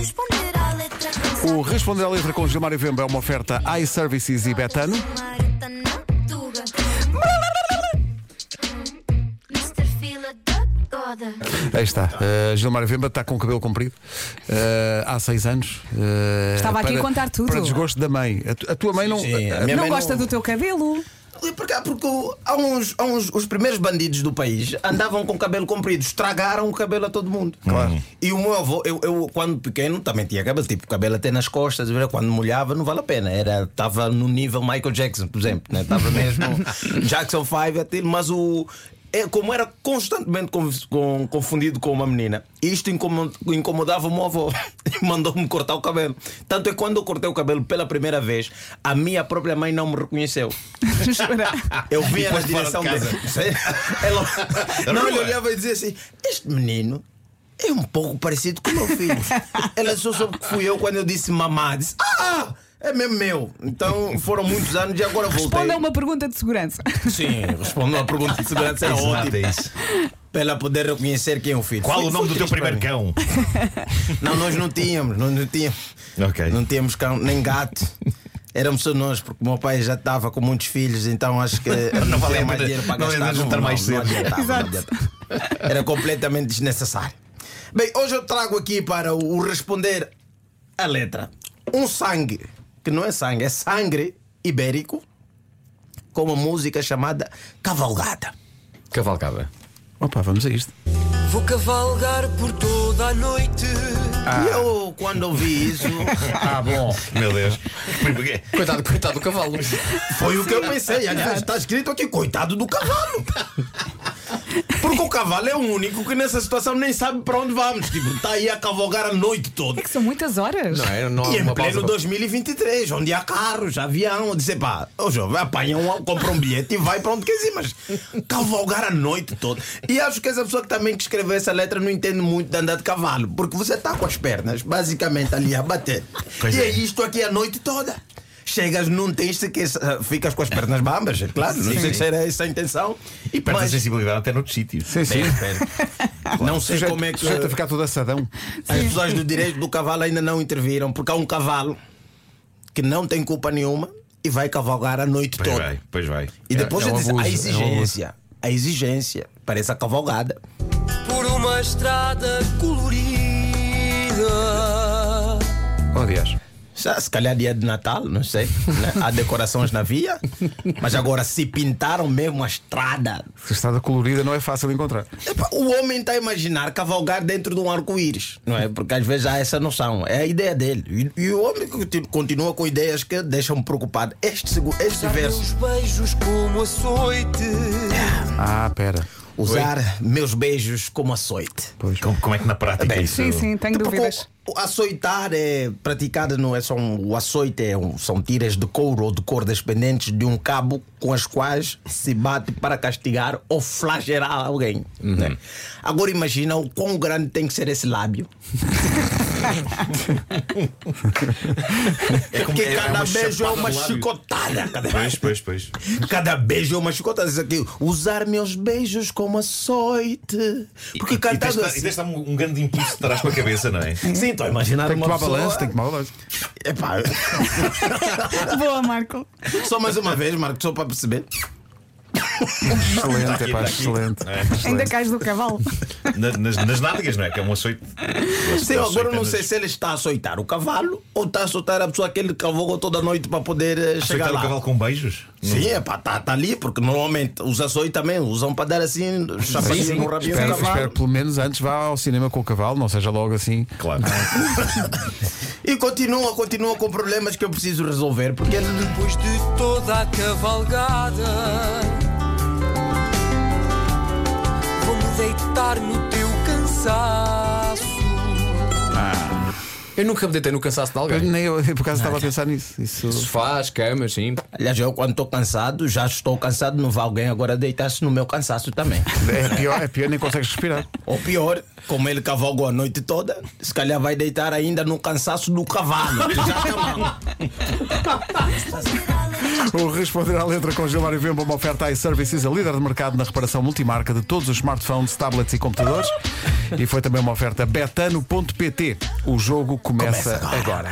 responder à letra. O Responder à Letra com Gilmário Vemba é uma oferta iServices e Betano. Aí está. Uh, Gilmário Vemba está com o cabelo comprido uh, há seis anos. Uh, Estava aqui a contar tudo. Para desgosto da mãe. A, tu- a tua mãe não. Sim, a a- Não mãe gosta do teu cabelo? E porque o- há uns, há uns, os primeiros bandidos do país andavam com cabelo comprido, estragaram o cabelo a todo mundo. Claro. E o meu avô, eu, eu quando pequeno também tinha cabelo, tipo cabelo até nas costas, quando molhava não vale a pena. Era estava no nível Michael Jackson, por exemplo, né? Estava mesmo Jackson 5 até, mas o é, como era constantemente con- con- confundido com uma menina, isto incomo- incomodava o meu avô mandou-me cortar o cabelo. Tanto é que quando eu cortei o cabelo pela primeira vez, a minha própria mãe não me reconheceu. Eu vinha na direção de casa. dele. Ela, não, ele olhava e dizia assim: Este menino é um pouco parecido com o meu filho. Ela só soube que fui eu quando eu disse mamá. Disse: Ah, é mesmo meu. Então foram muitos anos e agora voltei. Responda a uma pergunta de segurança. Sim, respondo a pergunta de segurança. Era Exato, ótimo. Para ela poder reconhecer quem é o filho. Qual Foi- o nome do teu primeiro cão? Não, nós não tínhamos. Nós não tínhamos. Ok. Não tínhamos cão, nem gato. Éramos só nós, porque o meu pai já estava com muitos filhos, então acho que Não vale tinha a mais dinheiro para não gastar. juntar mais cedo. adiantava, não Exato. adiantava. Era completamente desnecessário. Bem, hoje eu trago aqui para o responder a letra um sangue, que não é sangue, é sangue ibérico, com uma música chamada Cavalgada. Cavalgada. Opa, vamos a isto. Vou cavalgar por toda a noite. E eu, quando ouvi isso, Ah, bom. Meu Deus. Coitado, coitado do cavalo. Foi o que eu pensei. Aliás, está escrito aqui, coitado do cavalo. Porque o cavalo é o único que nessa situação nem sabe para onde vamos. Tipo, está aí a cavalgar a noite toda. É que são muitas horas. Não é? Não há E em uma pleno pausa. 2023, onde há carros, avião, eu disse, pá, ô jovem, apanha um, compra um bilhete e vai para onde quer ir, mas cavalgar a noite toda. E acho que essa pessoa que também que escreveu essa letra não entende muito de andar de cavalo, porque você está com as pernas basicamente ali a bater. Pois e é. é isto aqui a noite toda. Chegas num texto que eh, ficas com as pernas bambas, é claro, não sei se era essa a intenção. E perde a Mas- sensibilidade até noutros sítios. Sim, sim. Não sei Sujeito, como é que sujeito a ficar todo assadão. as pessoas do direito do cavalo ainda não interviram, porque há um cavalo que não tem culpa nenhuma e vai cavalgar a noite Pois toda. vai, pois vai. E depois É- é um eu disse, abuso, a é um exigência, a exigência para essa cavalgada. Por uma estrada colorida. Oh, aliás. Se calhar dia de Natal, não sei. né? Há decorações na via, mas agora se pintaram mesmo a estrada. Se estrada colorida não é fácil encontrar. Epá, o homem está a imaginar cavalgar dentro de um arco-íris, não é? Porque às vezes há essa noção, é a ideia dele. E, e o homem continu- continua com ideias que deixam-me preocupado. Este, este verso. meus beijos como açoite. Ah, pera. Usar meus beijos como açoite. Como, como é que na prática Bem, isso. Sim, sim, tenho Porque dúvidas. Açoitar é praticado, não é só um, o açoite, é um- são tiras de couro ou de cordas pendentes de um cabo com as quais se bate para castigar ou flagelar alguém. né? Agora imagina o quão grande tem que ser esse lábio. É como- Porque é- é cada beijo é uma chicotada. Cada, Pois, pois, pois. cada beijo é uma chicotada. Diz aqui, usar meus beijos como açoite. Porque e, e cantando assim. e tens de dar um, um grande impulso de trás para a cabeça, não é? Sim, estou a imaginar Tem que uma tomar pessoa... balanço, tem que tomar balanço. Epá, Boa, Marco. só mais uma vez, Marco, só para perceber. Excelente, Aqui, é pá, excelente. É. Ainda cais do cavalo. Na- nas, nas nádegas, não é? Que é um açoite. Sim, agora eu não sei se se ele está a açoitar o cavalo ou está a açoitar a pessoa que ele cavalgou toda a noite para poder eh, chegar Açoitar o lá. cavalo com beijos? Sim, é pá, tá, tá ali, porque normalmente os açoites também usam para dar assim, chapadinho Sim, no rabinho do espero, cavalo. espero pelo menos antes vá ao cinema com o cavalo, não seja logo assim. Claro. E continua, continua com problemas que eu preciso resolver, porque ele Depois de toda a cavalgada, Eu nunca me deitei no cansaço de Eu, alguém. nem eu, por acaso estava a pensar nisso. Isso... Sofás, camas, sim. Aliás, eu quando estou cansado, já estou cansado, não vai alguém agora deitar-se no meu cansaço também. É pior, é pior, nem consegues respirar. Ou pior, como ele cavalgou a noite toda, se calhar vai deitar ainda no cansaço do cavalo. já tá. O Responder à Letra com Gilmário Vemba, uma oferta iServices, a líder de mercado na reparação multimarca de todos os smartphones, tablets e computadores. E foi também uma oferta betano.pt. O jogo começa, agora.